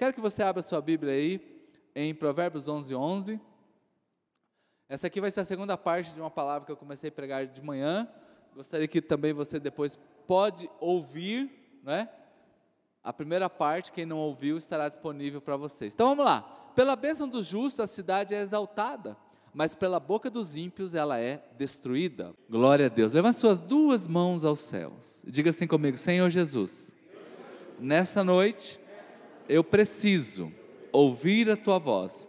Quero que você abra sua Bíblia aí em Provérbios 11, 11. Essa aqui vai ser a segunda parte de uma palavra que eu comecei a pregar de manhã. Gostaria que também você depois pode ouvir, né? A primeira parte, quem não ouviu, estará disponível para vocês. Então vamos lá. Pela bênção do justo a cidade é exaltada, mas pela boca dos ímpios ela é destruída. Glória a Deus. Levante suas duas mãos aos céus. Diga assim comigo: Senhor Jesus, nessa noite eu preciso ouvir a tua voz.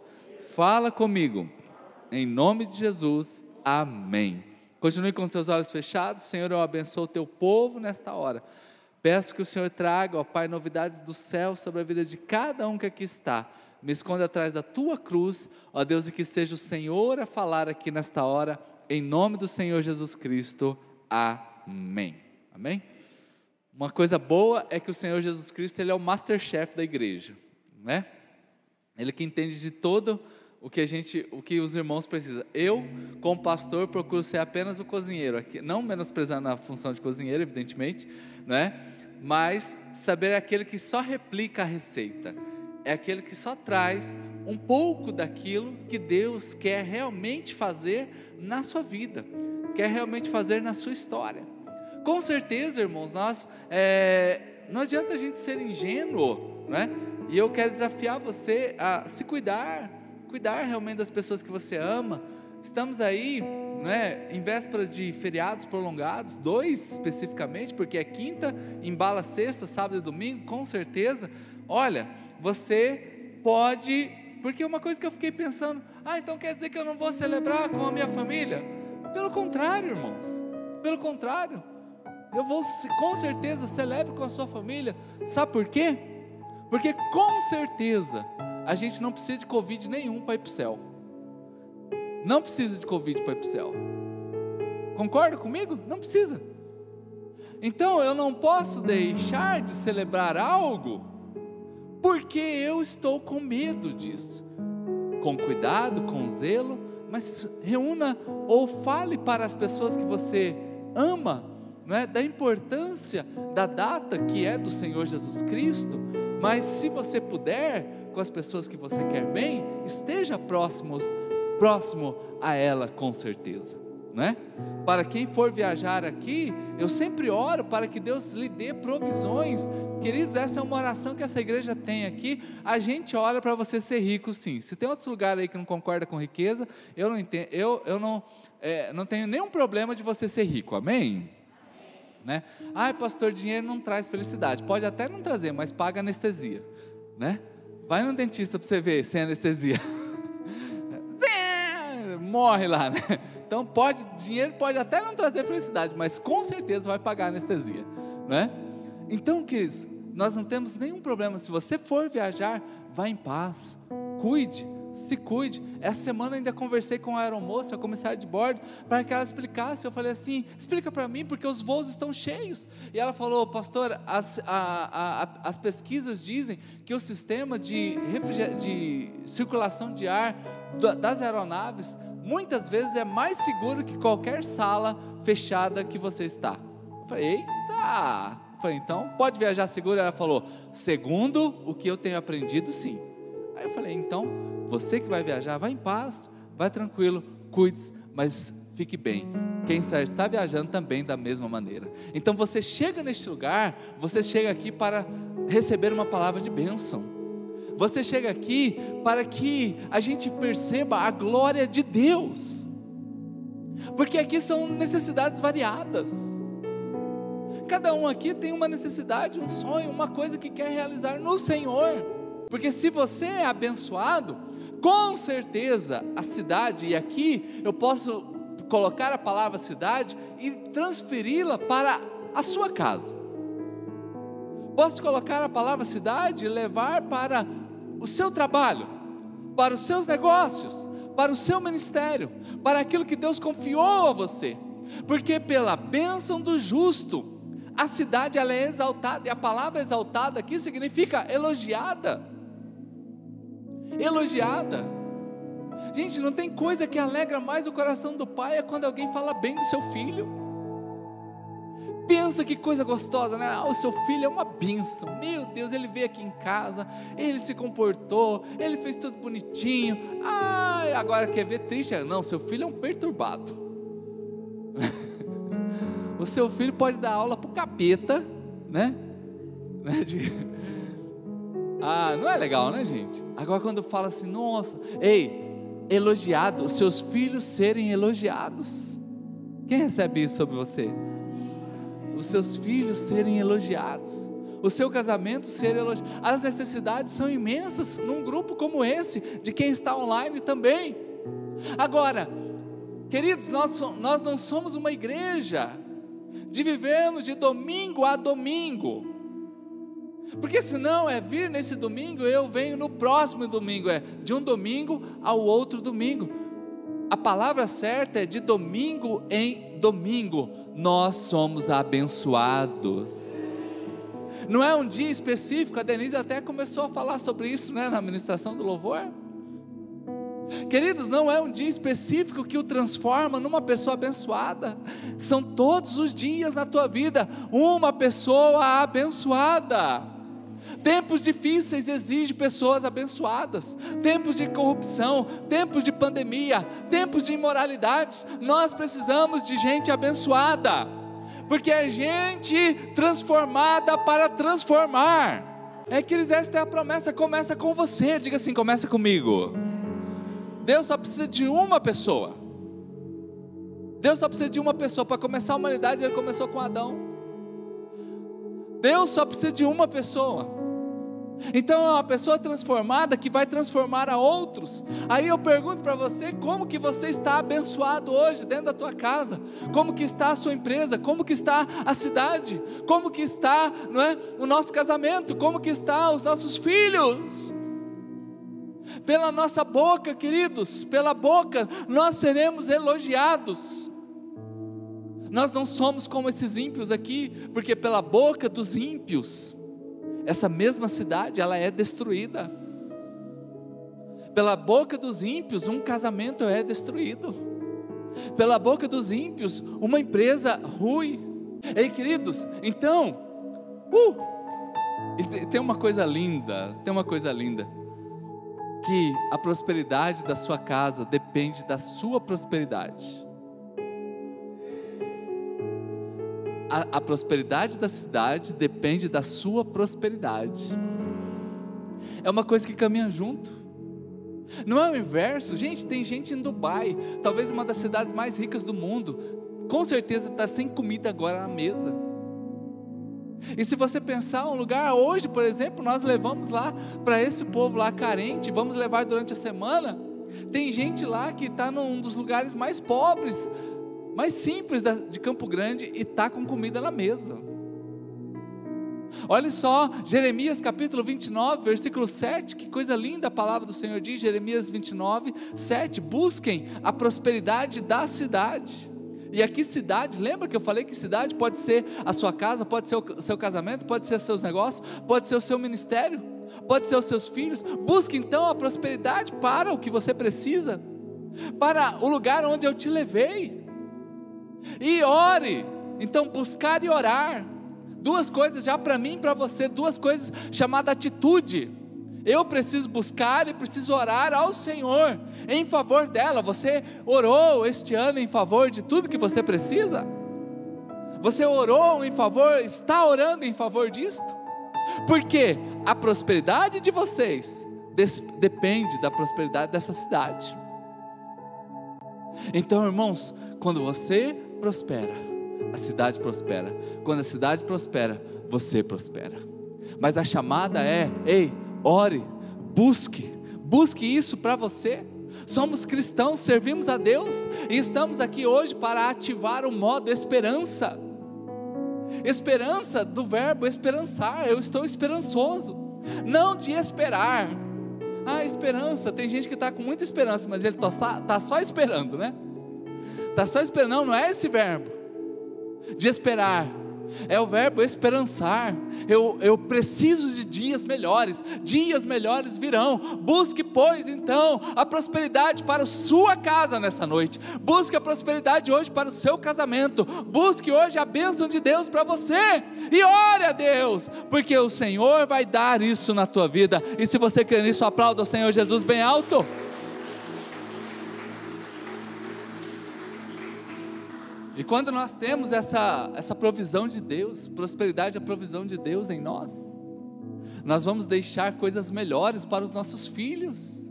Fala comigo, em nome de Jesus. Amém. Continue com seus olhos fechados. Senhor, eu abençoo o teu povo nesta hora. Peço que o Senhor traga, ó Pai, novidades do céu sobre a vida de cada um que aqui está. Me esconda atrás da tua cruz, ó Deus, e que seja o Senhor a falar aqui nesta hora, em nome do Senhor Jesus Cristo. Amém. Amém? Uma coisa boa é que o Senhor Jesus Cristo ele é o masterchef da igreja, né? Ele que entende de todo o que a gente, o que os irmãos precisam. Eu, como pastor, procuro ser apenas o cozinheiro, aqui, não menosprezando a função de cozinheiro, evidentemente, né? mas saber é aquele que só replica a receita, é aquele que só traz um pouco daquilo que Deus quer realmente fazer na sua vida, quer realmente fazer na sua história. Com certeza, irmãos, nós é, não adianta a gente ser ingênuo, né? E eu quero desafiar você a se cuidar, cuidar realmente das pessoas que você ama. Estamos aí né, em vésperas de feriados prolongados, dois especificamente, porque é quinta, embala sexta, sábado e domingo, com certeza. Olha, você pode, porque uma coisa que eu fiquei pensando, ah, então quer dizer que eu não vou celebrar com a minha família? Pelo contrário, irmãos, pelo contrário, eu vou com certeza celebre com a sua família, sabe por quê? Porque com certeza a gente não precisa de Covid nenhum para ir para o céu. Não precisa de Covid para ir para o céu. Concorda comigo? Não precisa. Então eu não posso deixar de celebrar algo porque eu estou com medo disso. Com cuidado, com zelo, mas reúna ou fale para as pessoas que você ama, não é, da importância da data que é do Senhor Jesus Cristo. Mas se você puder, com as pessoas que você quer bem, esteja próximos próximo a ela com certeza, né? Para quem for viajar aqui, eu sempre oro para que Deus lhe dê provisões. Queridos, essa é uma oração que essa igreja tem aqui. A gente ora para você ser rico, sim. Se tem outros lugares aí que não concorda com riqueza, eu não entendo, eu, eu não, é, não tenho nenhum problema de você ser rico. Amém? Né? Ai, pastor, dinheiro não traz felicidade. Pode até não trazer, mas paga anestesia, né? Vai no dentista para você ver sem anestesia. morre lá, né? Então pode, dinheiro pode até não trazer felicidade, mas com certeza vai pagar anestesia, né? Então, queridos, nós não temos nenhum problema. Se você for viajar, vá em paz, cuide, se cuide. Essa semana ainda conversei com a aeromoça, a comissária de bordo, para que ela explicasse. Eu falei assim: explica para mim, porque os voos estão cheios. E ela falou, pastor, as, a, a, as pesquisas dizem que o sistema de, de circulação de ar das aeronaves muitas vezes é mais seguro que qualquer sala fechada que você está. Eu falei, eita! Eu falei, então pode viajar seguro? Ela falou, segundo o que eu tenho aprendido, sim. Aí eu falei, então você que vai viajar, vai em paz, vai tranquilo, cuide, mas fique bem. Quem está viajando também da mesma maneira. Então você chega neste lugar, você chega aqui para receber uma palavra de bênção. Você chega aqui para que a gente perceba a glória de Deus, porque aqui são necessidades variadas. Cada um aqui tem uma necessidade, um sonho, uma coisa que quer realizar no Senhor. Porque se você é abençoado, com certeza a cidade, e aqui eu posso colocar a palavra cidade e transferi-la para a sua casa. Posso colocar a palavra cidade e levar para o seu trabalho, para os seus negócios, para o seu ministério, para aquilo que Deus confiou a você, porque pela bênção do justo, a cidade ela é exaltada, e a palavra exaltada aqui significa elogiada. Elogiada. Gente, não tem coisa que alegra mais o coração do pai é quando alguém fala bem do seu filho. Pensa que coisa gostosa, né? Ah, o seu filho é uma bênção. Meu Deus, ele veio aqui em casa, ele se comportou, ele fez tudo bonitinho. Ah, agora quer ver triste? Não, seu filho é um perturbado. o seu filho pode dar aula para o capeta, né? né? De... Ah, não é legal, né, gente? Agora quando fala assim, nossa, ei, elogiado, os seus filhos serem elogiados. Quem recebe isso sobre você? Os seus filhos serem elogiados, o seu casamento ser elogiado. As necessidades são imensas num grupo como esse, de quem está online também. Agora, queridos, nós, nós não somos uma igreja de vivermos de domingo a domingo. Porque senão é vir nesse domingo, eu venho no próximo domingo, é de um domingo ao outro domingo. A palavra certa é de domingo em domingo, nós somos abençoados. Não é um dia específico, a Denise até começou a falar sobre isso né, na ministração do louvor. Queridos, não é um dia específico que o transforma numa pessoa abençoada, são todos os dias na tua vida uma pessoa abençoada. Tempos difíceis exigem pessoas abençoadas. Tempos de corrupção, tempos de pandemia, tempos de imoralidades. Nós precisamos de gente abençoada, porque é gente transformada para transformar. É que eles esta é a promessa, começa com você. Diga assim, começa comigo. Deus só precisa de uma pessoa. Deus só precisa de uma pessoa para começar a humanidade. Ele começou com Adão. Deus só precisa de uma pessoa. Então é uma pessoa transformada que vai transformar a outros. Aí eu pergunto para você, como que você está abençoado hoje dentro da tua casa? Como que está a sua empresa? Como que está a cidade? Como que está, não é, o nosso casamento? Como que está os nossos filhos? Pela nossa boca, queridos, pela boca nós seremos elogiados. Nós não somos como esses ímpios aqui, porque pela boca dos ímpios essa mesma cidade ela é destruída. Pela boca dos ímpios, um casamento é destruído. Pela boca dos ímpios, uma empresa rui. Ei, queridos, então, uh, tem uma coisa linda, tem uma coisa linda, que a prosperidade da sua casa depende da sua prosperidade. A, a prosperidade da cidade depende da sua prosperidade. É uma coisa que caminha junto. Não é o inverso. Gente, tem gente em Dubai, talvez uma das cidades mais ricas do mundo, com certeza está sem comida agora na mesa. E se você pensar um lugar hoje, por exemplo, nós levamos lá para esse povo lá carente, vamos levar durante a semana. Tem gente lá que está num dos lugares mais pobres mais simples de Campo Grande e está com comida na mesa. Olha só, Jeremias capítulo 29, versículo 7, que coisa linda a palavra do Senhor diz, Jeremias 29, 7, busquem a prosperidade da cidade. E aqui cidade, lembra que eu falei que cidade pode ser a sua casa, pode ser o seu casamento, pode ser os seus negócios, pode ser o seu ministério, pode ser os seus filhos. Busque então a prosperidade para o que você precisa, para o lugar onde eu te levei. E ore. Então, buscar e orar. Duas coisas já para mim e para você, duas coisas chamadas atitude. Eu preciso buscar e preciso orar ao Senhor em favor dela. Você orou este ano em favor de tudo que você precisa? Você orou em favor, está orando em favor disto? Porque a prosperidade de vocês depende da prosperidade dessa cidade. Então, irmãos, quando você prospera, a cidade prospera. Quando a cidade prospera, você prospera. Mas a chamada é: ei, ore, busque, busque isso para você. Somos cristãos, servimos a Deus e estamos aqui hoje para ativar o modo esperança. Esperança do verbo esperançar, eu estou esperançoso, não de esperar. Ah, esperança, tem gente que está com muita esperança, mas ele está tá só esperando, né? Está só esperando, não, não é esse verbo de esperar, é o verbo esperançar. Eu, eu preciso de dias melhores, dias melhores virão. Busque, pois, então, a prosperidade para a sua casa nessa noite. Busque a prosperidade hoje para o seu casamento. Busque hoje a bênção de Deus para você. E ore a Deus, porque o Senhor vai dar isso na tua vida. E se você crê nisso, aplauda o Senhor Jesus bem alto. E quando nós temos essa, essa provisão de Deus, prosperidade é a provisão de Deus em nós, nós vamos deixar coisas melhores para os nossos filhos.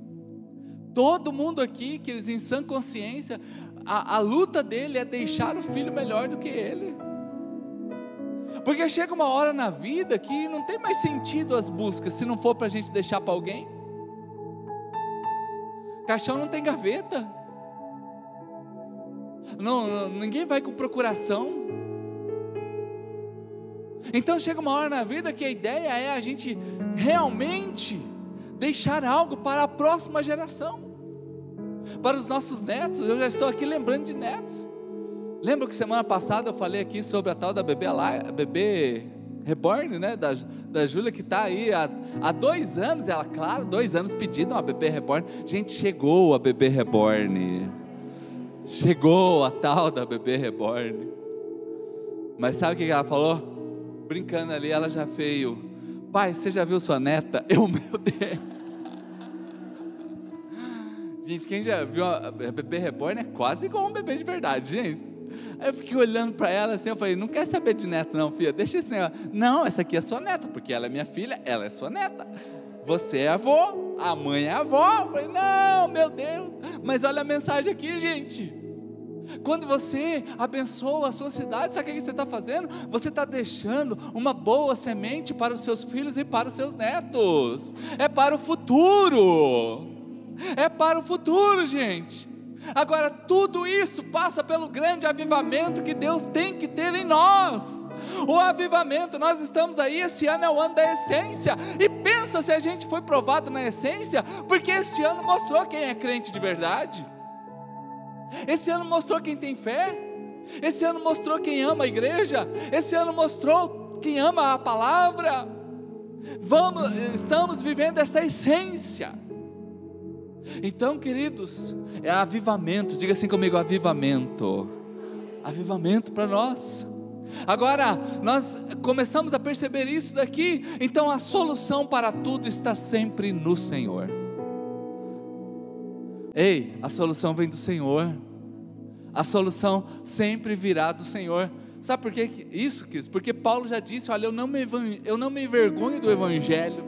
Todo mundo aqui, que eles em sã consciência, a, a luta dele é deixar o filho melhor do que ele. Porque chega uma hora na vida que não tem mais sentido as buscas se não for para a gente deixar para alguém. Caixão não tem gaveta não, ninguém vai com procuração. Então chega uma hora na vida que a ideia é a gente realmente deixar algo para a próxima geração, para os nossos netos. Eu já estou aqui lembrando de netos. Lembra que semana passada eu falei aqui sobre a tal da bebê, bebê reborn, né? Da, da Júlia que está aí há, há dois anos. Ela, claro, dois anos pedindo uma bebê reborn. Gente, chegou a bebê reborn. Chegou a tal da bebê reborn. Mas sabe o que ela falou? Brincando ali, ela já veio. Pai, você já viu sua neta? Eu, meu Deus. Gente, quem já viu a bebê reborn é quase igual um bebê de verdade, gente. Aí eu fiquei olhando para ela assim, eu falei, não quer saber de neto não, filha, deixa assim, ó. não, essa aqui é sua neta, porque ela é minha filha, ela é sua neta. Você é avô, a mãe é avó. Eu falei, não, meu Deus. Mas olha a mensagem aqui, gente. Quando você abençoa a sua cidade, sabe o que você está fazendo? Você está deixando uma boa semente para os seus filhos e para os seus netos. É para o futuro. É para o futuro, gente. Agora, tudo isso passa pelo grande avivamento que Deus tem que ter em nós. O avivamento, nós estamos aí, esse ano é o ano da essência. E pensa se a gente foi provado na essência, porque este ano mostrou quem é crente de verdade. Esse ano mostrou quem tem fé. Esse ano mostrou quem ama a igreja. Esse ano mostrou quem ama a palavra. Vamos, estamos vivendo essa essência. Então, queridos, é avivamento. Diga assim comigo, avivamento. Avivamento para nós. Agora, nós começamos a perceber isso daqui, então a solução para tudo está sempre no Senhor. Ei, a solução vem do Senhor. A solução sempre virá do Senhor. Sabe por que isso, quis? Porque Paulo já disse: Olha, eu não me, eu não me envergonho do Evangelho.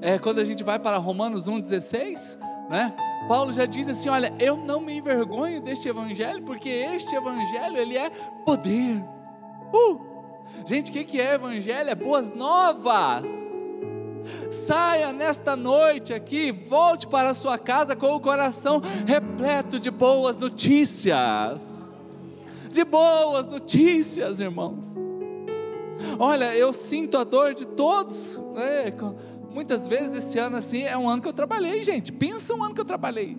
É, quando a gente vai para Romanos 1,16, né? Paulo já diz assim: Olha, eu não me envergonho deste Evangelho, porque este Evangelho ele é poder. Uh! Gente, o que, que é Evangelho? É boas novas. Saia nesta noite aqui, volte para a sua casa com o coração repleto de boas notícias. De boas notícias, irmãos. Olha, eu sinto a dor de todos. É, muitas vezes esse ano assim é um ano que eu trabalhei, gente. Pensa um ano que eu trabalhei.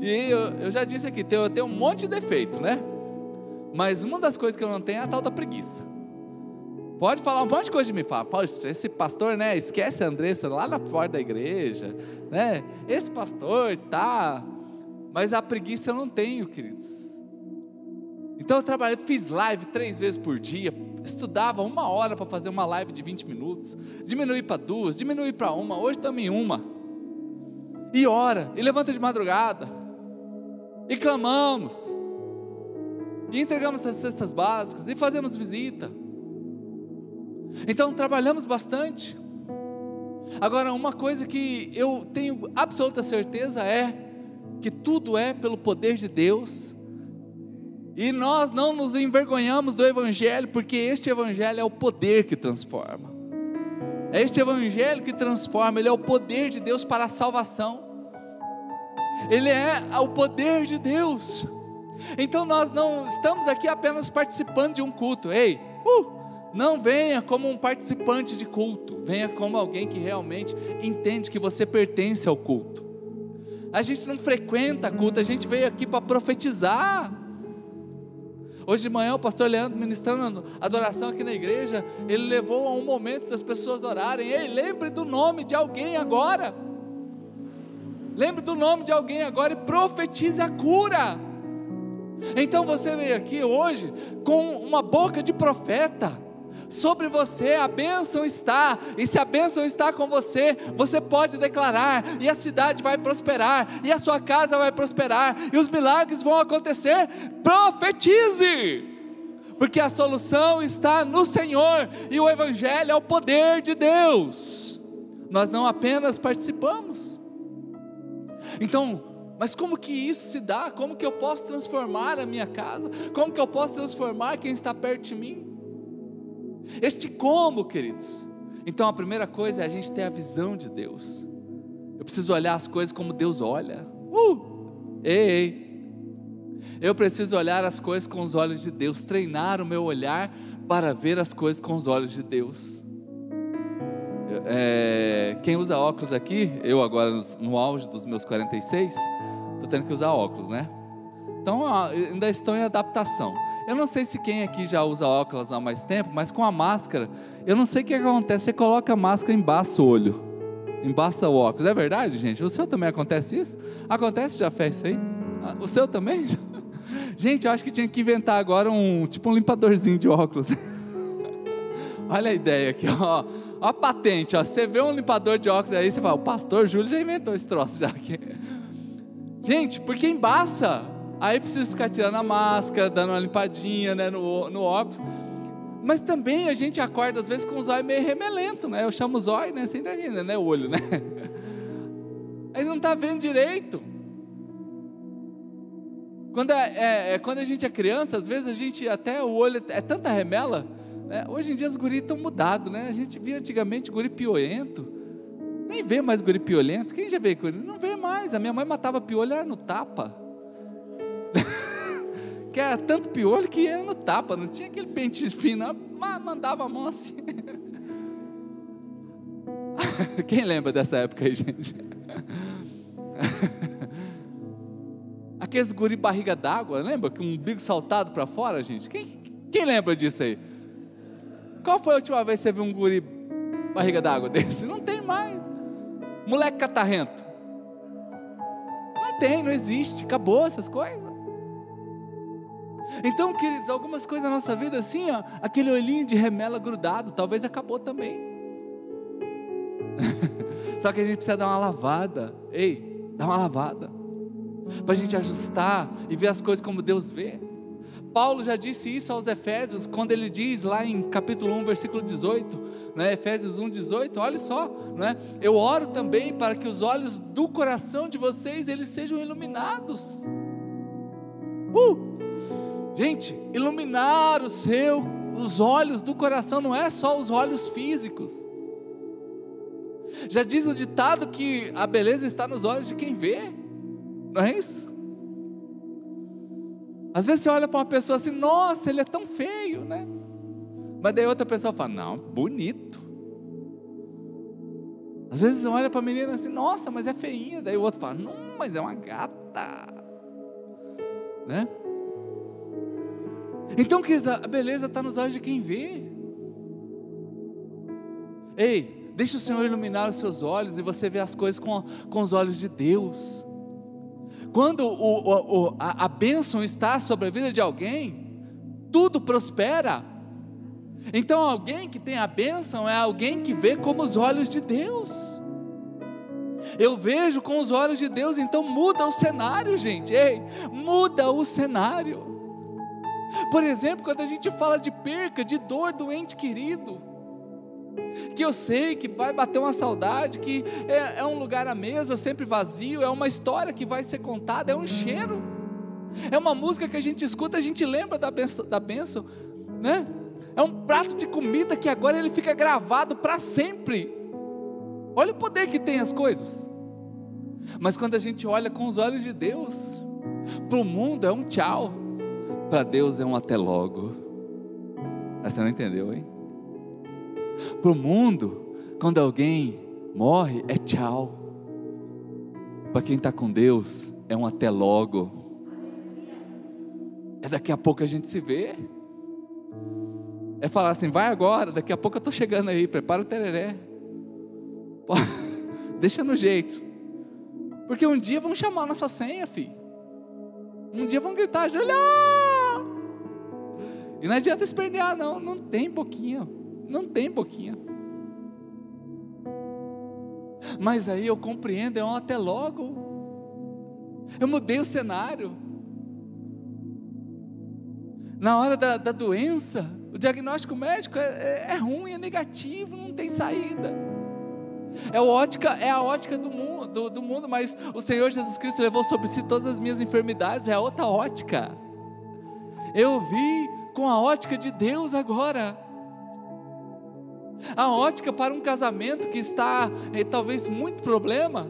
E eu, eu já disse aqui, eu tenho um monte de defeito, né? Mas uma das coisas que eu não tenho é a tal da preguiça. Pode falar um monte de coisa de mim, fala, esse pastor, né, esquece a Andressa lá na porta da igreja, né, esse pastor tá, mas a preguiça eu não tenho, queridos. Então eu trabalhei, fiz live três vezes por dia, estudava uma hora para fazer uma live de 20 minutos, diminui para duas, diminui para uma, hoje em uma, e ora, e levanta de madrugada, e clamamos, e entregamos as cestas básicas, e fazemos visita, então trabalhamos bastante. Agora, uma coisa que eu tenho absoluta certeza é que tudo é pelo poder de Deus, e nós não nos envergonhamos do Evangelho, porque este Evangelho é o poder que transforma. É este Evangelho que transforma, ele é o poder de Deus para a salvação. Ele é o poder de Deus. Então nós não estamos aqui apenas participando de um culto. Ei, uh, não venha como um participante de culto, venha como alguém que realmente entende que você pertence ao culto. A gente não frequenta culto, a gente veio aqui para profetizar. Hoje de manhã o pastor Leandro ministrando adoração aqui na igreja, ele levou a um momento das pessoas orarem. Ei, lembre do nome de alguém agora. Lembre do nome de alguém agora e profetize a cura. Então você veio aqui hoje com uma boca de profeta. Sobre você a bênção está, e se a bênção está com você, você pode declarar, e a cidade vai prosperar, e a sua casa vai prosperar, e os milagres vão acontecer. Profetize! porque a solução está no Senhor e o Evangelho é o poder de Deus. Nós não apenas participamos. Então, mas como que isso se dá? Como que eu posso transformar a minha casa? Como que eu posso transformar quem está perto de mim? Este como, queridos? Então a primeira coisa é a gente ter a visão de Deus. Eu preciso olhar as coisas como Deus olha. Uh! Ei, ei. Eu preciso olhar as coisas com os olhos de Deus, treinar o meu olhar para ver as coisas com os olhos de Deus. É, quem usa óculos aqui, eu agora no, auge dos meus 46, estou tendo que usar óculos, né? Então ainda estou em adaptação. Eu não sei se quem aqui já usa óculos há mais tempo, mas com a máscara, eu não sei o que acontece. Você coloca a máscara embaça o olho, embaça o óculos. É verdade, gente? O seu também acontece isso? Acontece já fez isso aí? Ah, o seu também? Gente, eu acho que tinha que inventar agora um tipo um limpadorzinho de óculos. Olha a ideia aqui, ó. Ó a patente, ó. Você vê um limpador de óculos aí, você fala, o pastor Júlio já inventou esse troço já aqui. Gente, porque embaça. Aí precisa ficar tirando a máscara, dando uma limpadinha né, no, no óculos. Mas também a gente acorda às vezes com os olhos meio remelento, né? Eu chamo os olhos, né? Você está né? O olho, né? Aí não está vendo direito. Quando, é, é, é, quando a gente é criança, às vezes a gente até o olho é tanta remela. Né? Hoje em dia os guris estão mudados, né? A gente via antigamente guri piolento. Nem vê mais guri piolento. Quem já vê guri? Não vê mais. A minha mãe matava piolho era no tapa. que era tanto piolho que era no tapa. Não tinha aquele pente fino. Mandava a mão assim. Quem lembra dessa época aí, gente? Aqueles guri barriga d'água, lembra? Com um bico saltado para fora, gente? Quem, quem lembra disso aí? Qual foi a última vez que você viu um guri barriga d'água desse? Não tem mais. Moleque catarrento. Não tem, não existe. Acabou essas coisas. Então, queridos, algumas coisas na nossa vida, assim, ó, aquele olhinho de remela grudado, talvez acabou também. Só que a gente precisa dar uma lavada. Ei, dá uma lavada para a gente ajustar e ver as coisas como Deus vê. Paulo já disse isso aos Efésios, quando ele diz lá em capítulo 1, versículo 18, né, Efésios 1, 18, olha só, né, eu oro também para que os olhos do coração de vocês eles sejam iluminados. Uh! Gente, iluminar o seu, os olhos do coração não é só os olhos físicos. Já diz o ditado que a beleza está nos olhos de quem vê. Não é isso? Às vezes você olha para uma pessoa assim, nossa, ele é tão feio, né? Mas daí outra pessoa fala, não, bonito. Às vezes você olha para a menina assim, nossa, mas é feinha. Daí o outro fala, não, mas é uma gata. Né? Então, queridos, a beleza está nos olhos de quem vê. Ei, deixe o Senhor iluminar os seus olhos e você vê as coisas com, com os olhos de Deus. Quando o, o, a, a bênção está sobre a vida de alguém, tudo prospera. Então, alguém que tem a bênção é alguém que vê como os olhos de Deus. Eu vejo com os olhos de Deus, então muda o cenário, gente. Ei, muda o cenário. Por exemplo, quando a gente fala de perca, de dor do ente querido, que eu sei que vai bater uma saudade, que é, é um lugar à mesa sempre vazio, é uma história que vai ser contada, é um cheiro, é uma música que a gente escuta, a gente lembra da benção, da benção né? É um prato de comida que agora ele fica gravado para sempre. Olha o poder que tem as coisas. Mas quando a gente olha com os olhos de Deus, para o mundo é um tchau, para Deus é um até logo. Mas você não entendeu, hein? Para o mundo, quando alguém morre, é tchau. Para quem está com Deus, é um até logo. É daqui a pouco a gente se vê. É falar assim, vai agora, daqui a pouco eu estou chegando aí, prepara o tereré. Deixa no jeito. Porque um dia vão chamar nossa senha, filho. Um dia vão gritar, Julião! E não adianta espernear, não. Não tem boquinha. Não tem boquinha. Mas aí eu compreendo, é um até logo. Eu mudei o cenário. Na hora da, da doença, o diagnóstico médico é, é, é ruim, é negativo, não tem saída. É ótica, é a ótica do mundo, do, do mundo, mas o Senhor Jesus Cristo levou sobre si todas as minhas enfermidades, é outra ótica. Eu vi com a ótica de Deus agora. A ótica para um casamento que está talvez muito problema,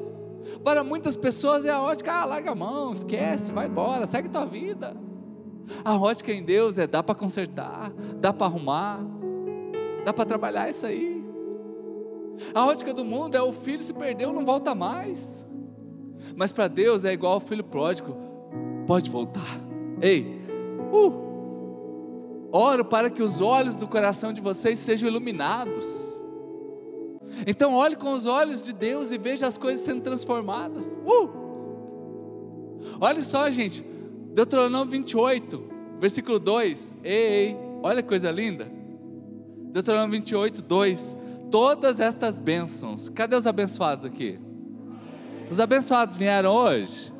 para muitas pessoas é a ótica, ah, larga a mão, esquece, vai embora, segue tua vida. A ótica em Deus é dá para consertar, dá para arrumar, dá para trabalhar isso aí. A ótica do mundo é o filho se perdeu, não volta mais. Mas para Deus é igual ao filho pródigo, pode voltar. Ei, uh, oro para que os olhos do coração de vocês sejam iluminados. Então olhe com os olhos de Deus e veja as coisas sendo transformadas. Uh! Olha só, gente, Deuteronômio 28, versículo 2. Ei, ei, olha que coisa linda. Deuteronômio 28, 2. Todas estas bênçãos, cadê os abençoados aqui? Os abençoados vieram hoje?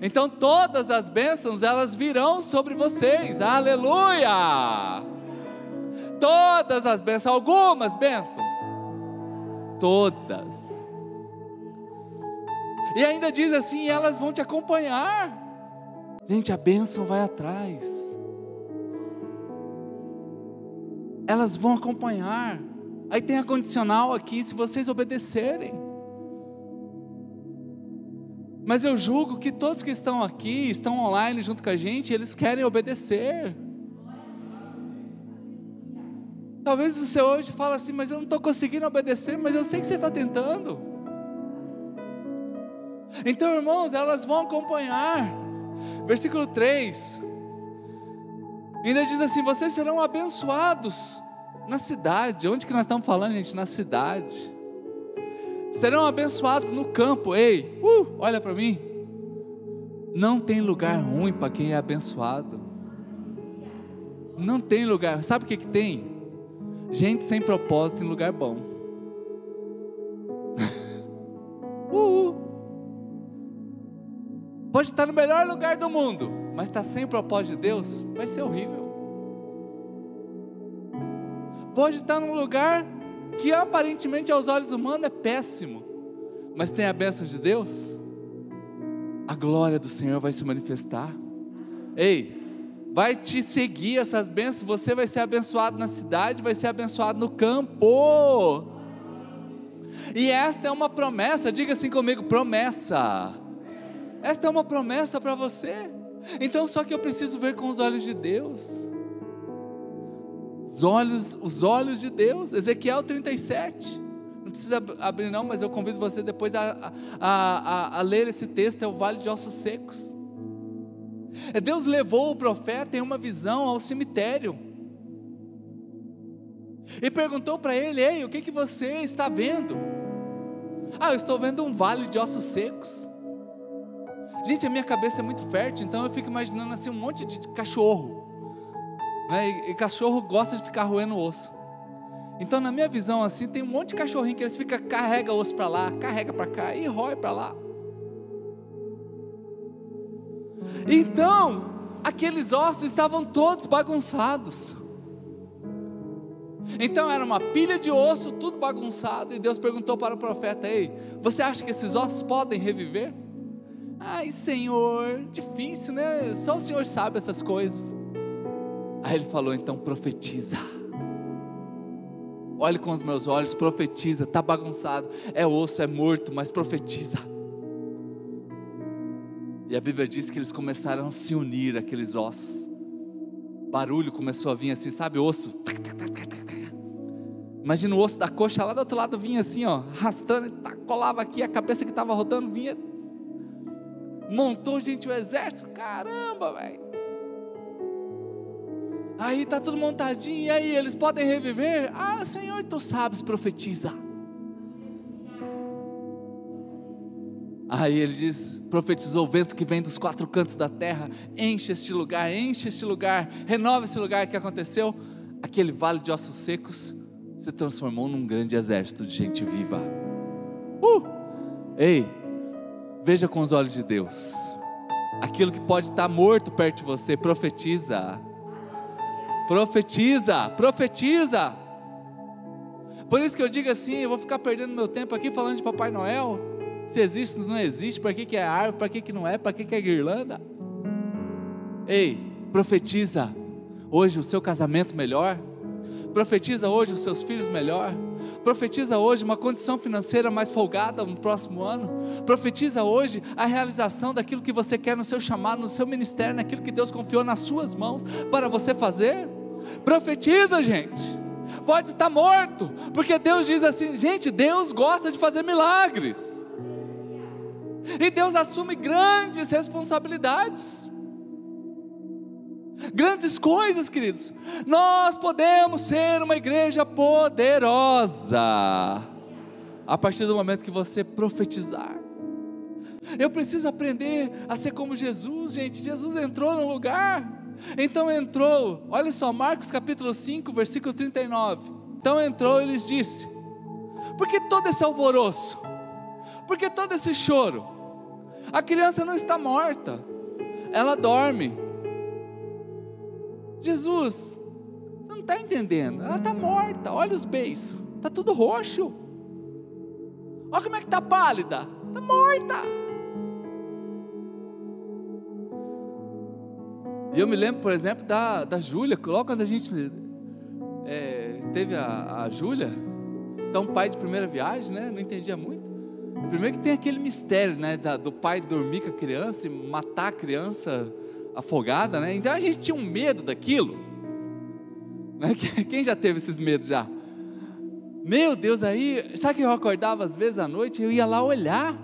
Então todas as bênçãos elas virão sobre vocês. Aleluia! Todas as bênçãos, algumas bênçãos. Todas. E ainda diz assim: elas vão te acompanhar. Gente, a bênção vai atrás. Elas vão acompanhar. Aí tem a condicional aqui, se vocês obedecerem. Mas eu julgo que todos que estão aqui, estão online junto com a gente, eles querem obedecer. Talvez você hoje fale assim, mas eu não estou conseguindo obedecer, mas eu sei que você está tentando. Então, irmãos, elas vão acompanhar. Versículo 3. Ainda diz assim: Vocês serão abençoados na cidade. Onde que nós estamos falando, gente? Na cidade. Serão abençoados no campo. Ei, uh, olha para mim. Não tem lugar ruim para quem é abençoado. Não tem lugar. Sabe o que, que tem? Gente sem propósito em lugar bom. Pode estar no melhor lugar do mundo, mas está sem o propósito de Deus, vai ser horrível. Pode estar num lugar que aparentemente aos olhos humanos é péssimo, mas tem a bênção de Deus, a glória do Senhor vai se manifestar. Ei, vai te seguir essas bênçãos, você vai ser abençoado na cidade, vai ser abençoado no campo. E esta é uma promessa, diga assim comigo: promessa. Esta é uma promessa para você. Então, só que eu preciso ver com os olhos de Deus. Os olhos, os olhos de Deus. Ezequiel 37. Não precisa abrir, não, mas eu convido você depois a, a, a, a ler esse texto. É o Vale de Ossos Secos. É Deus levou o profeta em uma visão ao cemitério. E perguntou para ele: Ei, o que, que você está vendo? Ah, eu estou vendo um vale de ossos secos. Gente, a minha cabeça é muito fértil, então eu fico imaginando assim um monte de cachorro. E, e cachorro gosta de ficar roendo osso. Então, na minha visão, assim, tem um monte de cachorrinho que eles ficam, carrega osso para lá, carrega para cá e rói para lá. Então, aqueles ossos estavam todos bagunçados. Então era uma pilha de osso, tudo bagunçado, e Deus perguntou para o profeta: Ei, você acha que esses ossos podem reviver? Ai, Senhor, difícil, né? Só o Senhor sabe essas coisas. Aí ele falou: então profetiza. Olhe com os meus olhos, profetiza. Está bagunçado, é osso, é morto, mas profetiza. E a Bíblia diz que eles começaram a se unir, aqueles ossos. Barulho começou a vir assim, sabe, osso. Imagina o osso da coxa lá do outro lado vinha assim, ó, arrastando, colava aqui, a cabeça que estava rodando vinha montou gente o exército, caramba, velho. Aí tá tudo montadinho, e aí eles podem reviver? Ah, Senhor, tu sabes, profetiza. Aí ele diz: profetizou o vento que vem dos quatro cantos da terra, enche este lugar, enche este lugar, renova esse lugar que aconteceu. Aquele vale de ossos secos se transformou num grande exército de gente viva. Uh! Ei, veja com os olhos de Deus. Aquilo que pode estar morto perto de você, profetiza. Profetiza, profetiza. Por isso que eu digo assim, eu vou ficar perdendo meu tempo aqui falando de Papai Noel. Se existe, não existe, para que, que é árvore, para que, que não é, para que, que é guirlanda? Ei, profetiza hoje o seu casamento melhor, profetiza hoje os seus filhos melhor, profetiza hoje uma condição financeira mais folgada no próximo ano, profetiza hoje a realização daquilo que você quer no seu chamado, no seu ministério, naquilo que Deus confiou nas suas mãos para você fazer. Profetiza, gente. Pode estar morto, porque Deus diz assim, gente, Deus gosta de fazer milagres. E Deus assume grandes responsabilidades. Grandes coisas, queridos. Nós podemos ser uma igreja poderosa a partir do momento que você profetizar. Eu preciso aprender a ser como Jesus, gente. Jesus entrou no lugar. Então entrou, olha só, Marcos capítulo 5, versículo 39. Então entrou e lhes disse: Por que todo esse alvoroço? Por que todo esse choro? A criança não está morta, ela dorme. Jesus, você não está entendendo, ela está morta, olha os beiços, está tudo roxo. Olha como é que está pálida, está morta. E eu me lembro, por exemplo, da, da Júlia, logo quando a gente é, teve a, a Júlia, então pai de primeira viagem, né? Não entendia muito. Primeiro que tem aquele mistério, né, da, do pai dormir com a criança e matar a criança afogada, né? Então a gente tinha um medo daquilo. Né? Quem já teve esses medos já? Meu Deus, aí, sabe que eu acordava às vezes à noite, eu ia lá olhar.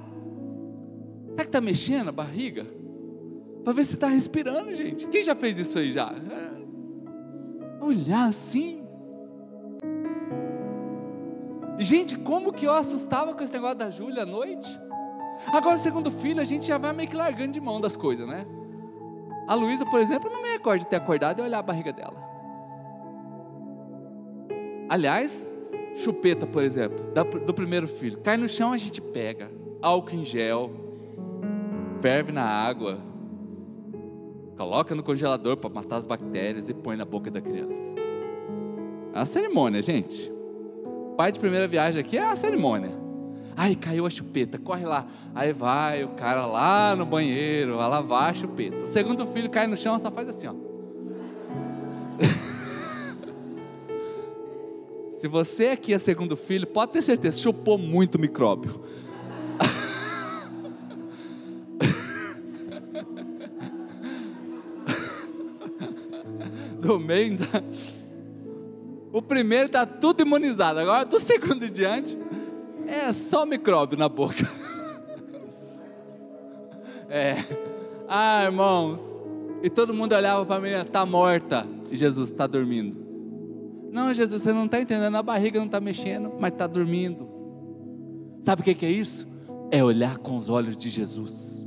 Será que está mexendo a barriga? Para ver se está respirando, gente. Quem já fez isso aí já? É, olhar assim. Gente, como que eu assustava com esse negócio da Júlia à noite? Agora, segundo filho, a gente já vai meio que largando de mão das coisas, né? A Luísa, por exemplo, não me recordo de ter acordado e olhar a barriga dela. Aliás, chupeta, por exemplo, do primeiro filho. Cai no chão, a gente pega. Álcool em gel. Ferve na água. Coloca no congelador para matar as bactérias e põe na boca da criança. É uma cerimônia, gente. Pai de primeira viagem aqui é a cerimônia. Aí caiu a chupeta, corre lá. Aí vai o cara lá no banheiro, vai lavar a chupeta. O segundo filho cai no chão, só faz assim, ó. Se você aqui é segundo filho, pode ter certeza, chupou muito micróbio. Do meio da o primeiro está tudo imunizado, agora do segundo diante é só micróbio na boca. É. Ah, irmãos. E todo mundo olhava para mim, está morta. E Jesus está dormindo. Não, Jesus, você não está entendendo, a barriga não está mexendo, mas está dormindo. Sabe o que é isso? É olhar com os olhos de Jesus.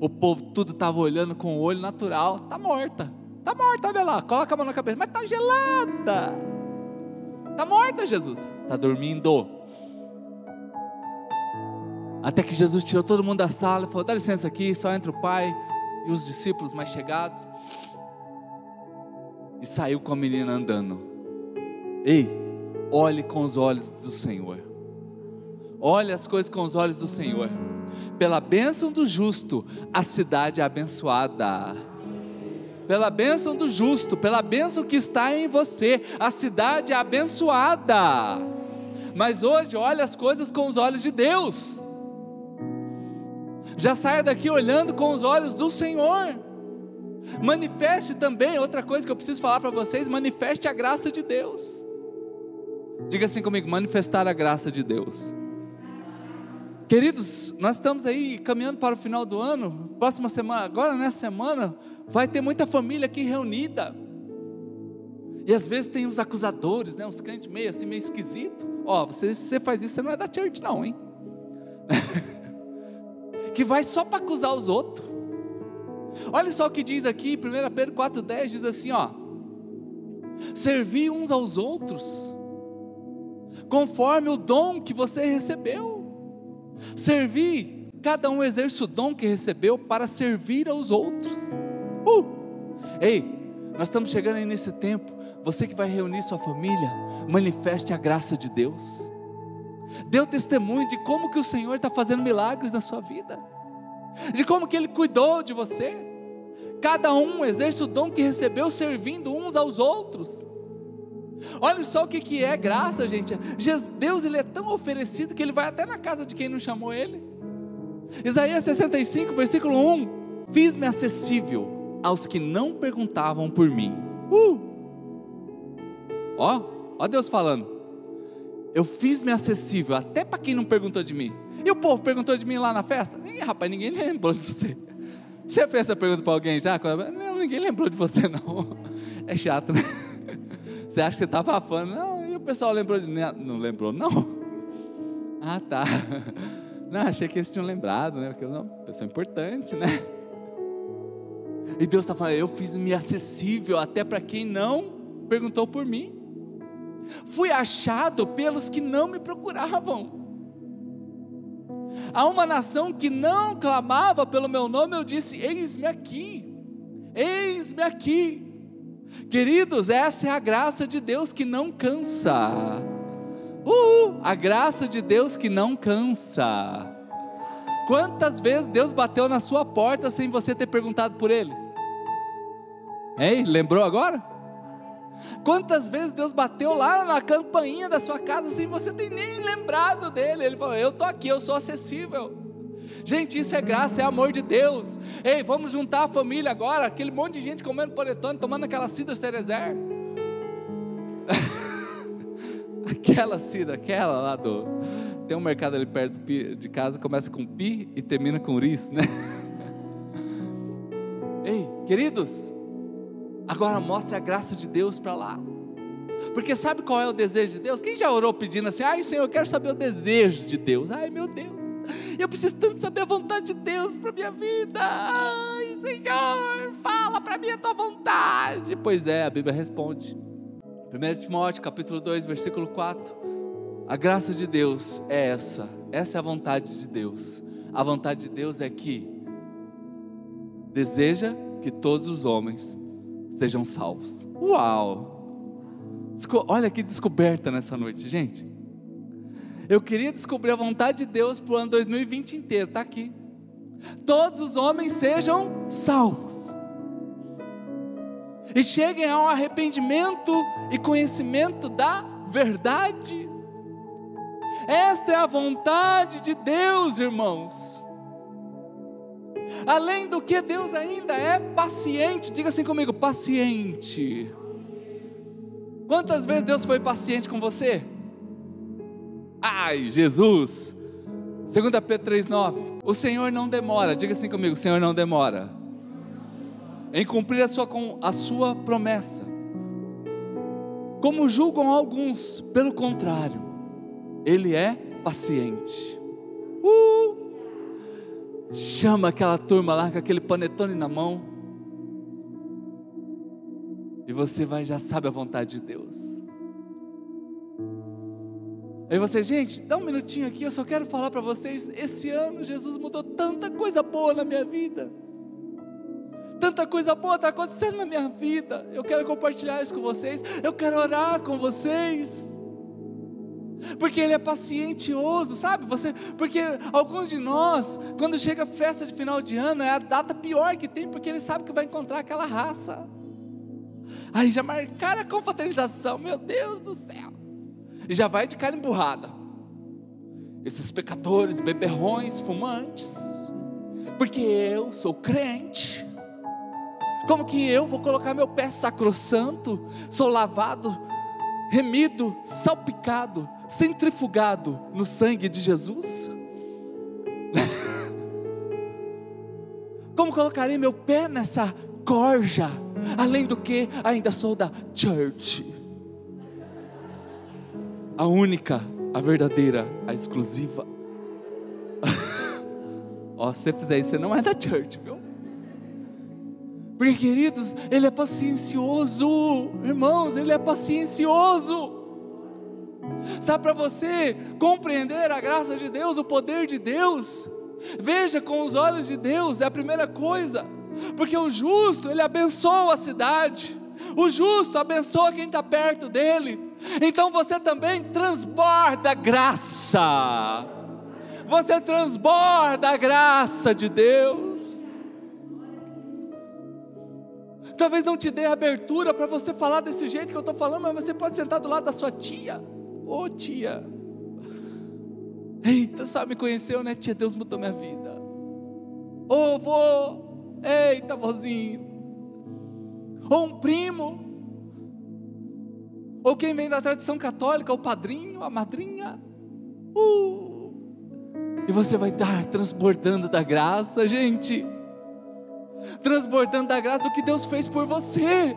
O povo tudo estava olhando com o olho natural, está morta. Está morta, olha lá, coloca a mão na cabeça, mas está gelada. Está morta, Jesus. Está dormindo. Até que Jesus tirou todo mundo da sala e falou: dá licença aqui, só entra o pai e os discípulos mais chegados. E saiu com a menina andando. Ei, olhe com os olhos do Senhor. Olhe as coisas com os olhos do Senhor. Pela bênção do justo, a cidade é abençoada pela bênção do justo, pela bênção que está em você, a cidade é abençoada. Mas hoje, olha as coisas com os olhos de Deus. Já saia daqui olhando com os olhos do Senhor. Manifeste também, outra coisa que eu preciso falar para vocês: manifeste a graça de Deus. Diga assim comigo: manifestar a graça de Deus. Queridos, nós estamos aí caminhando para o final do ano. Próxima semana, agora nessa semana, vai ter muita família aqui reunida. E às vezes tem os acusadores, né? Os crentes meio assim, meio esquisito. Ó, você, você faz isso, você não é da church, não, hein? que vai só para acusar os outros. Olha só o que diz aqui, 1 Pedro 4,10 diz assim: ó, servir uns aos outros, conforme o dom que você recebeu. Servir, cada um exerce o dom que recebeu para servir aos outros. Uh! Ei, nós estamos chegando aí nesse tempo. Você que vai reunir sua família, manifeste a graça de Deus. Dê o testemunho de como que o Senhor está fazendo milagres na sua vida, de como que Ele cuidou de você. Cada um exerce o dom que recebeu, servindo uns aos outros. Olha só o que, que é graça, gente. Deus ele é tão oferecido que ele vai até na casa de quem não chamou ele. Isaías 65, versículo 1: Fiz-me acessível aos que não perguntavam por mim. Uh! Ó, ó Deus falando. Eu fiz-me acessível até para quem não perguntou de mim. E o povo perguntou de mim lá na festa? Rapaz, ninguém lembrou de você. Você fez essa pergunta para alguém já? Não, ninguém lembrou de você, não. É chato, né? Você acha que você está abafando? Não, e o pessoal lembrou de Não lembrou, não? Ah, tá. Não, achei que eles tinham lembrado, né? Porque é uma pessoa importante, né? E Deus está falando, eu fiz-me acessível até para quem não perguntou por mim. Fui achado pelos que não me procuravam. A uma nação que não clamava pelo meu nome, eu disse: Eis-me aqui, eis-me aqui. Queridos, essa é a graça de Deus que não cansa. Uh, a graça de Deus que não cansa. Quantas vezes Deus bateu na sua porta sem você ter perguntado por Ele? Ei, lembrou agora? Quantas vezes Deus bateu lá na campainha da sua casa sem você ter nem lembrado dele? Ele falou: Eu estou aqui, eu sou acessível. Gente, isso é graça, é amor de Deus. Ei, vamos juntar a família agora, aquele monte de gente comendo panetone, tomando aquela cidra cerezer. aquela cidra, aquela lá do. Tem um mercado ali perto de casa, começa com pi e termina com ris, né? Ei, queridos, agora mostre a graça de Deus para lá. Porque sabe qual é o desejo de Deus? Quem já orou pedindo assim, ai Senhor, eu quero saber o desejo de Deus. Ai meu Deus. Eu preciso tanto saber a vontade de Deus para minha vida. Ai, Senhor, fala para mim a tua vontade. Pois é, a Bíblia responde. 1 Timóteo, capítulo 2, versículo 4. A graça de Deus é essa. Essa é a vontade de Deus. A vontade de Deus é que deseja que todos os homens sejam salvos. Uau! Olha que descoberta nessa noite, gente. Eu queria descobrir a vontade de Deus para o ano 2020 inteiro, está aqui. Todos os homens sejam salvos. E cheguem ao arrependimento e conhecimento da verdade. Esta é a vontade de Deus, irmãos. Além do que, Deus ainda é paciente. Diga assim comigo: paciente. Quantas vezes Deus foi paciente com você? Ai, Jesus. 2 Pedro 3,9. O Senhor não demora, diga assim comigo: o Senhor não demora em cumprir a sua, a sua promessa. Como julgam alguns, pelo contrário, Ele é paciente. Uh! Chama aquela turma lá com aquele panetone na mão. E você vai já sabe a vontade de Deus. Aí você, gente, dá um minutinho aqui, eu só quero falar para vocês, esse ano Jesus mudou tanta coisa boa na minha vida. Tanta coisa boa está acontecendo na minha vida. Eu quero compartilhar isso com vocês. Eu quero orar com vocês. Porque Ele é pacientioso, sabe? Você, porque alguns de nós, quando chega a festa de final de ano, é a data pior que tem, porque Ele sabe que vai encontrar aquela raça. Aí já marcaram a confraternização, meu Deus do céu e já vai de cara emburrada. Esses pecadores, beberrões, fumantes, porque eu sou crente. Como que eu vou colocar meu pé sacrossanto? Sou lavado, remido, salpicado, centrifugado no sangue de Jesus? Como colocarei meu pé nessa corja? Além do que, ainda sou da church. A única, a verdadeira, a exclusiva. Ó, se você fizer isso, você não é da church, viu? Porque, queridos, Ele é paciencioso, irmãos, Ele é paciencioso. Sabe, para você compreender a graça de Deus, o poder de Deus, veja com os olhos de Deus, é a primeira coisa, porque o justo, ele abençoa a cidade, o justo abençoa quem está perto dele, então você também transborda graça, você transborda a graça de Deus. Talvez não te dê abertura para você falar desse jeito que eu estou falando, mas você pode sentar do lado da sua tia. Ô oh, tia, eita, só me conheceu, né, tia? Deus mudou minha vida. Ô oh, vô, eita, vozinho. Ou um primo, ou quem vem da tradição católica, o padrinho, a madrinha. Uh, e você vai estar transbordando da graça, gente transbordando da graça do que Deus fez por você.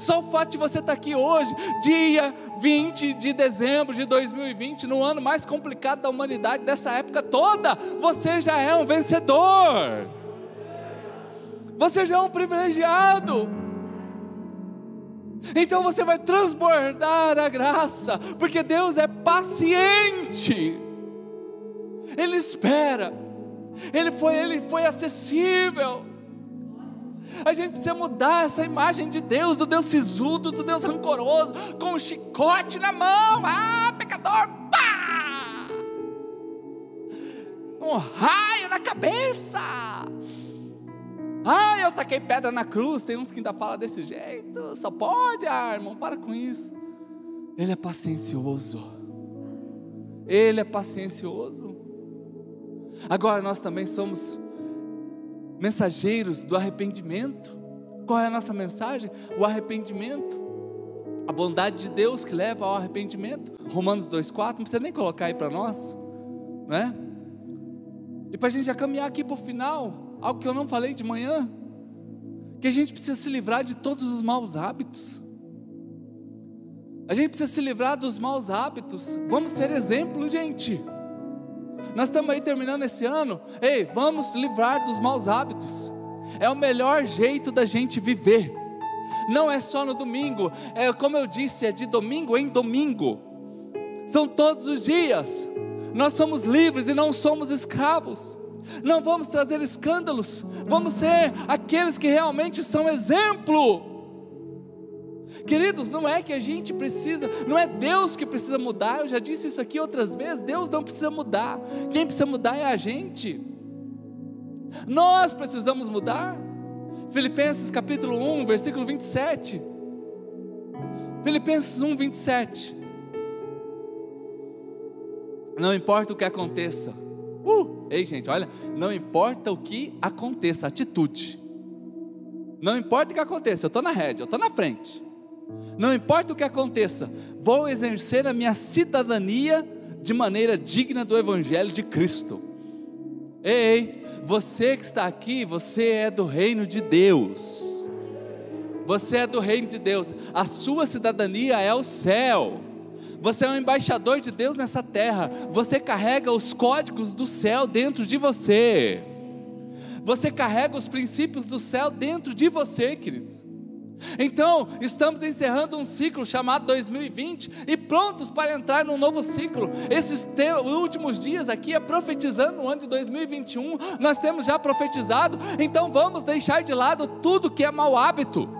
Só o fato de você estar aqui hoje, dia 20 de dezembro de 2020, no ano mais complicado da humanidade, dessa época toda, você já é um vencedor. Você já é um privilegiado. Então você vai transbordar a graça, porque Deus é paciente. Ele espera ele foi, ele foi acessível. A gente precisa mudar essa imagem de Deus, do Deus sisudo, do Deus rancoroso, com um chicote na mão. Ah, pecador, pá! Um raio na cabeça. Ah, eu taquei pedra na cruz. Tem uns que ainda falam desse jeito. Só pode, ah, irmão, para com isso. Ele é paciencioso. Ele é paciencioso. Agora nós também somos mensageiros do arrependimento. Qual é a nossa mensagem? O arrependimento. A bondade de Deus que leva ao arrependimento. Romanos 2,4, não precisa nem colocar aí para nós, né? E para a gente já caminhar aqui para o final, algo que eu não falei de manhã, que a gente precisa se livrar de todos os maus hábitos. A gente precisa se livrar dos maus hábitos. Vamos ser exemplo, gente. Nós estamos aí terminando esse ano. Ei, vamos livrar dos maus hábitos. É o melhor jeito da gente viver. Não é só no domingo, é como eu disse, é de domingo em domingo. São todos os dias. Nós somos livres e não somos escravos. Não vamos trazer escândalos, vamos ser aqueles que realmente são exemplo Queridos, não é que a gente precisa, não é Deus que precisa mudar, eu já disse isso aqui outras vezes, Deus não precisa mudar, quem precisa mudar é a gente. Nós precisamos mudar. Filipenses capítulo 1, versículo 27. Filipenses 1, 27. Não importa o que aconteça. Uh, ei, gente, olha, não importa o que aconteça, atitude. Não importa o que aconteça, eu estou na rede, eu estou na frente. Não importa o que aconteça, vou exercer a minha cidadania de maneira digna do Evangelho de Cristo. Ei, você que está aqui, você é do reino de Deus. Você é do reino de Deus. A sua cidadania é o céu. Você é um embaixador de Deus nessa terra. Você carrega os códigos do céu dentro de você. Você carrega os princípios do céu dentro de você, queridos. Então, estamos encerrando um ciclo chamado 2020 e prontos para entrar num novo ciclo. Esses últimos dias aqui é profetizando o ano de 2021, nós temos já profetizado, então vamos deixar de lado tudo que é mau hábito.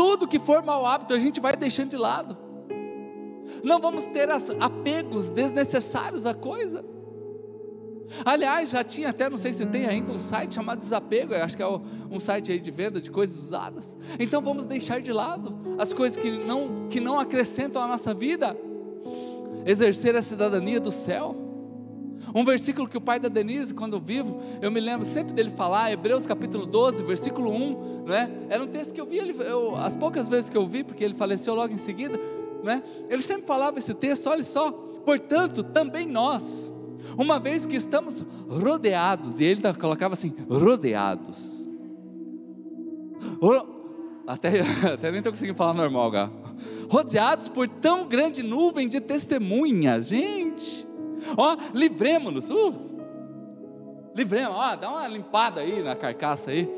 Tudo que for mau hábito, a gente vai deixando de lado. Não vamos ter apegos desnecessários à coisa. Aliás, já tinha até, não sei se tem ainda, um site chamado Desapego, acho que é um site aí de venda de coisas usadas. Então vamos deixar de lado as coisas que não, que não acrescentam à nossa vida. Exercer a cidadania do céu. Um versículo que o pai da Denise, quando eu vivo, eu me lembro sempre dele falar, Hebreus capítulo 12, versículo 1, né? Era um texto que eu vi, ele, eu, as poucas vezes que eu vi, porque ele faleceu logo em seguida, né? Ele sempre falava esse texto, olha só, portanto, também nós, uma vez que estamos rodeados, e ele colocava assim: rodeados. Até, até nem estou conseguindo falar normal, Gá. Rodeados por tão grande nuvem de testemunhas, gente. Ó, livremos-nos. Uh, livremos, ó, dá uma limpada aí na carcaça aí.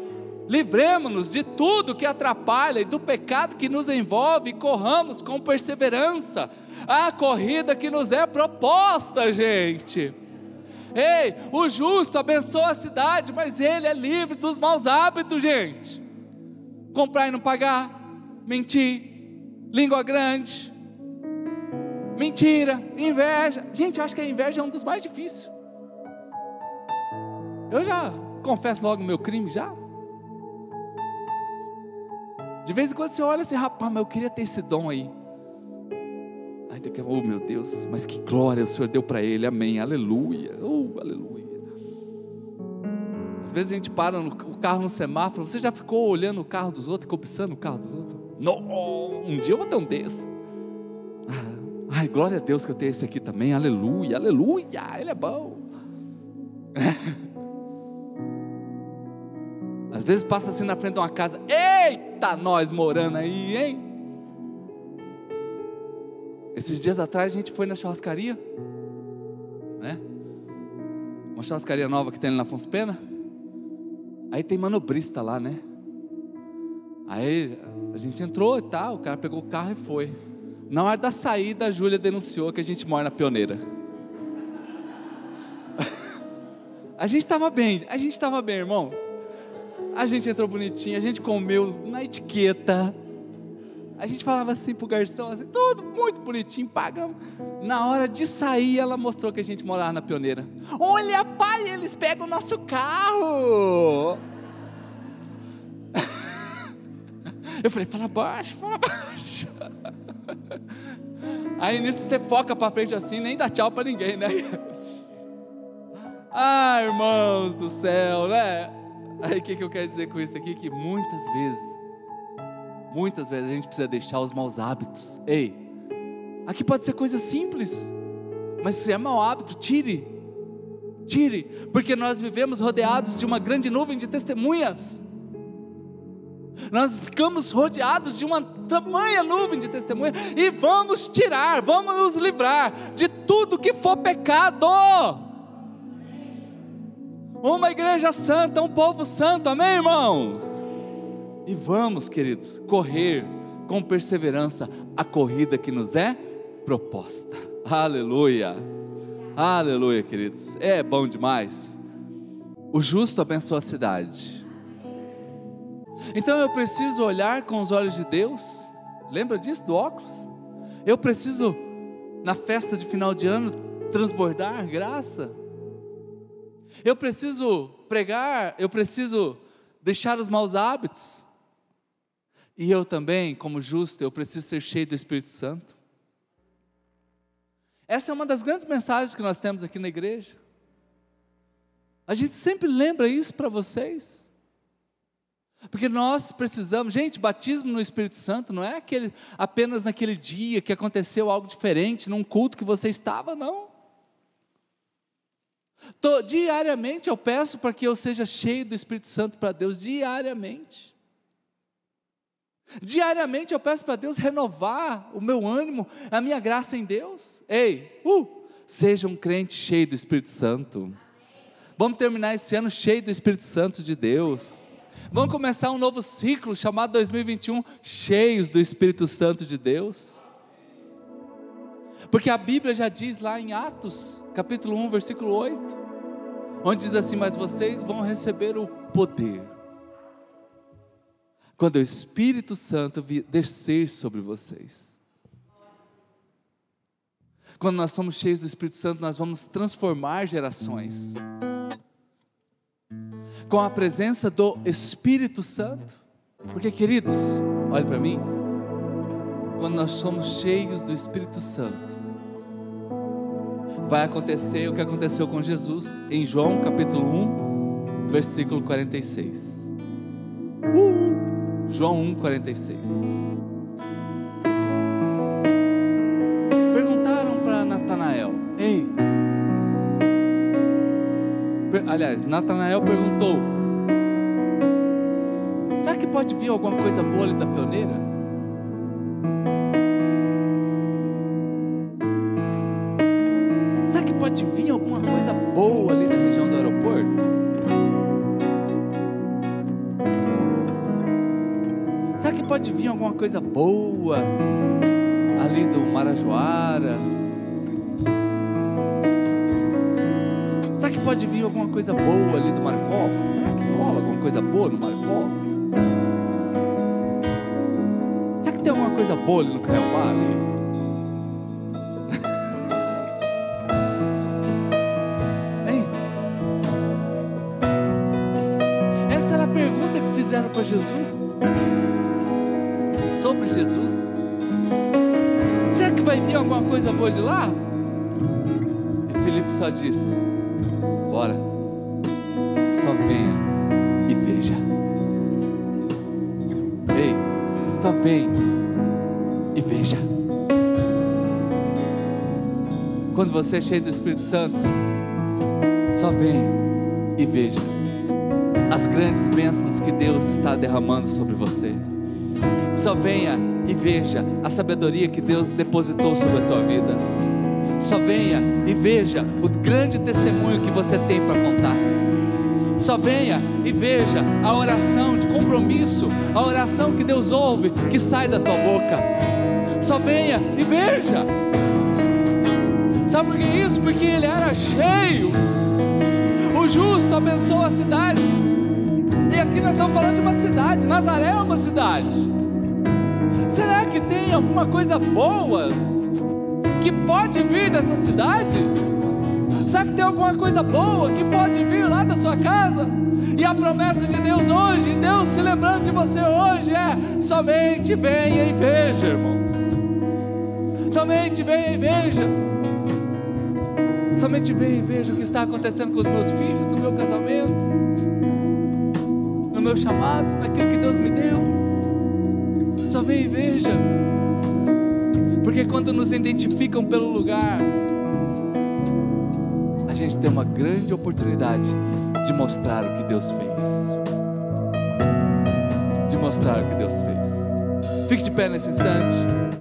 Livremos-nos de tudo que atrapalha e do pecado que nos envolve e corramos com perseverança a corrida que nos é proposta, gente. Ei, o justo abençoa a cidade, mas ele é livre dos maus hábitos, gente. Comprar e não pagar, mentir, língua grande, mentira, inveja. Gente, eu acho que a inveja é um dos mais difíceis. Eu já confesso logo o meu crime, já. De vez em quando você olha assim, rapaz, mas eu queria ter esse dom aí. Aí daqui, oh meu Deus, mas que glória o Senhor deu para ele, amém, aleluia, oh, aleluia. Às vezes a gente para no, o carro no semáforo, você já ficou olhando o carro dos outros, cobiçando o carro dos outros? Não, um dia eu vou ter um desse. Ah, ai, glória a Deus que eu tenho esse aqui também, aleluia, aleluia, ele é bom. Às vezes passa assim na frente de uma casa, eita, nós morando aí, hein? Esses dias atrás a gente foi na churrascaria, né? Uma churrascaria nova que tem ali na Afonso Pena. Aí tem manobrista lá, né? Aí a gente entrou e tal, o cara pegou o carro e foi. Na hora da saída, a Júlia denunciou que a gente mora na pioneira. a gente estava bem, a gente estava bem, irmãos. A gente entrou bonitinho, a gente comeu na etiqueta a gente falava assim pro garçom, assim, tudo muito bonitinho, pagamos. Na hora de sair, ela mostrou que a gente morava na pioneira. Olha, pai, eles pegam o nosso carro. Eu falei, fala baixo, fala baixo. Aí nisso você foca para frente assim, nem dá tchau para ninguém, né? Ah, irmãos do céu, né? Aí o que, que eu quero dizer com isso aqui? Que muitas vezes Muitas vezes a gente precisa deixar os maus hábitos. Ei, aqui pode ser coisa simples, mas se é mau hábito, tire. Tire, porque nós vivemos rodeados de uma grande nuvem de testemunhas. Nós ficamos rodeados de uma tamanha nuvem de testemunhas e vamos tirar, vamos nos livrar de tudo que for pecado. Uma igreja santa, um povo santo, amém, irmãos? E vamos, queridos, correr com perseverança a corrida que nos é proposta. Aleluia. Aleluia, queridos. É bom demais. O justo abençoa a cidade. Então eu preciso olhar com os olhos de Deus. Lembra disso do óculos? Eu preciso na festa de final de ano transbordar graça. Eu preciso pregar, eu preciso deixar os maus hábitos. E eu também, como justo, eu preciso ser cheio do Espírito Santo. Essa é uma das grandes mensagens que nós temos aqui na igreja. A gente sempre lembra isso para vocês. Porque nós precisamos, gente, batismo no Espírito Santo não é aquele, apenas naquele dia que aconteceu algo diferente, num culto que você estava, não. Tô, diariamente eu peço para que eu seja cheio do Espírito Santo para Deus, diariamente. Diariamente eu peço para Deus renovar o meu ânimo, a minha graça em Deus. Ei, uh, seja um crente cheio do Espírito Santo. Vamos terminar esse ano cheio do Espírito Santo de Deus. Vamos começar um novo ciclo chamado 2021, cheios do Espírito Santo de Deus. Porque a Bíblia já diz lá em Atos, capítulo 1, versículo 8, onde diz assim: Mas vocês vão receber o poder quando o Espírito Santo descer sobre vocês. Quando nós somos cheios do Espírito Santo, nós vamos transformar gerações com a presença do Espírito Santo. Porque, queridos, olhe para mim, quando nós somos cheios do Espírito Santo, vai acontecer o que aconteceu com Jesus em João capítulo 1, versículo 46. Uh, João 1, 46. Aliás, Natanael perguntou: Será que pode vir alguma coisa boa ali da pioneira? Será que pode vir alguma coisa boa ali da região do aeroporto? Será que pode vir alguma coisa boa ali do Marajoara? Coisa boa ali do Marcovas? Será que rola alguma coisa boa no Marcovas? Será que tem alguma coisa boa ali no pergunta que fizeram para Jesus. Sobre Jesus. Será que vai vir alguma coisa boa de lá? E Felipe só disse: Quando você é cheio do Espírito Santo, só venha e veja as grandes bênçãos que Deus está derramando sobre você. Só venha e veja a sabedoria que Deus depositou sobre a tua vida. Só venha e veja o grande testemunho que você tem para contar. Só venha e veja a oração de compromisso, a oração que Deus ouve, que sai da tua boca. Só venha e veja. Sabe por que isso? Porque ele era cheio. O justo abençoa a cidade. E aqui nós estamos falando de uma cidade. Nazaré é uma cidade. Será que tem alguma coisa boa que pode vir dessa cidade? Será que tem alguma coisa boa que pode vir lá da sua casa? E a promessa de Deus hoje, Deus se lembrando de você hoje é: somente venha e veja, irmãos. Somente venha e veja. Somente venha e veja o que está acontecendo com os meus filhos, no meu casamento, no meu chamado, naquilo que Deus me deu. Só venha e veja. Porque quando nos identificam pelo lugar, a gente tem uma grande oportunidade de mostrar o que Deus fez. De mostrar o que Deus fez. Fique de pé nesse instante.